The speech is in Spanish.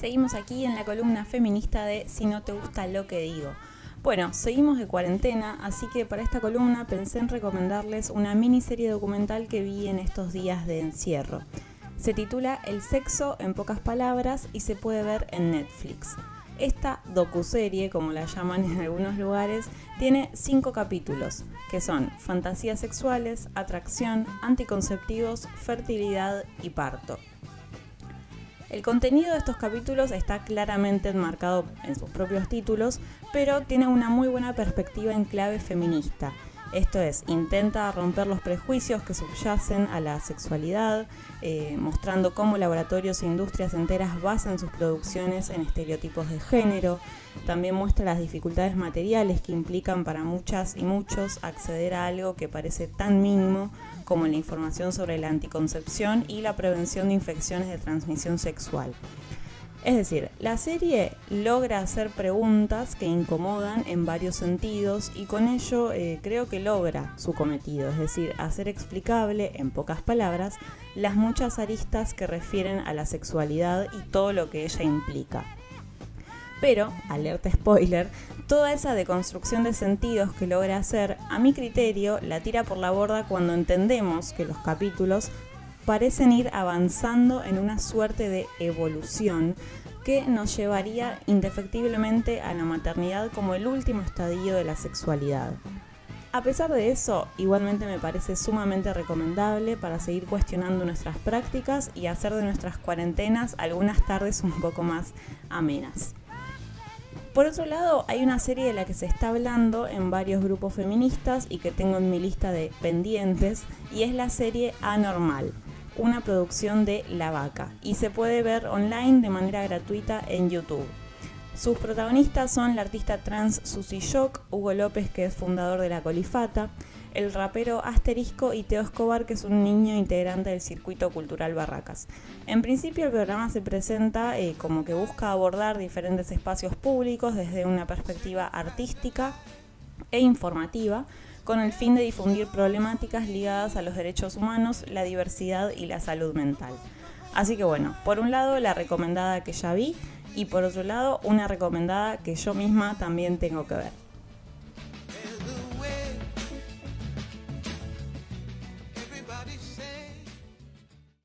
Seguimos aquí en la columna feminista de Si no te gusta lo que digo. Bueno, seguimos de cuarentena, así que para esta columna pensé en recomendarles una miniserie documental que vi en estos días de encierro. Se titula El sexo en pocas palabras y se puede ver en Netflix. Esta docuserie, como la llaman en algunos lugares, tiene cinco capítulos, que son fantasías sexuales, atracción, anticonceptivos, fertilidad y parto. El contenido de estos capítulos está claramente enmarcado en sus propios títulos, pero tiene una muy buena perspectiva en clave feminista. Esto es, intenta romper los prejuicios que subyacen a la sexualidad, eh, mostrando cómo laboratorios e industrias enteras basan sus producciones en estereotipos de género. También muestra las dificultades materiales que implican para muchas y muchos acceder a algo que parece tan mínimo como la información sobre la anticoncepción y la prevención de infecciones de transmisión sexual. Es decir, la serie logra hacer preguntas que incomodan en varios sentidos y con ello eh, creo que logra su cometido, es decir, hacer explicable, en pocas palabras, las muchas aristas que refieren a la sexualidad y todo lo que ella implica. Pero, alerta spoiler, toda esa deconstrucción de sentidos que logra hacer, a mi criterio, la tira por la borda cuando entendemos que los capítulos parecen ir avanzando en una suerte de evolución que nos llevaría indefectiblemente a la maternidad como el último estadio de la sexualidad. A pesar de eso, igualmente me parece sumamente recomendable para seguir cuestionando nuestras prácticas y hacer de nuestras cuarentenas algunas tardes un poco más amenas. Por otro lado, hay una serie de la que se está hablando en varios grupos feministas y que tengo en mi lista de pendientes, y es la serie Anormal, una producción de La Vaca, y se puede ver online de manera gratuita en YouTube. Sus protagonistas son la artista trans Susie Shock, Hugo López, que es fundador de la Colifata, el rapero Asterisco y Teo Escobar, que es un niño integrante del circuito cultural Barracas. En principio el programa se presenta eh, como que busca abordar diferentes espacios públicos desde una perspectiva artística e informativa, con el fin de difundir problemáticas ligadas a los derechos humanos, la diversidad y la salud mental. Así que bueno, por un lado la recomendada que ya vi y por otro lado una recomendada que yo misma también tengo que ver.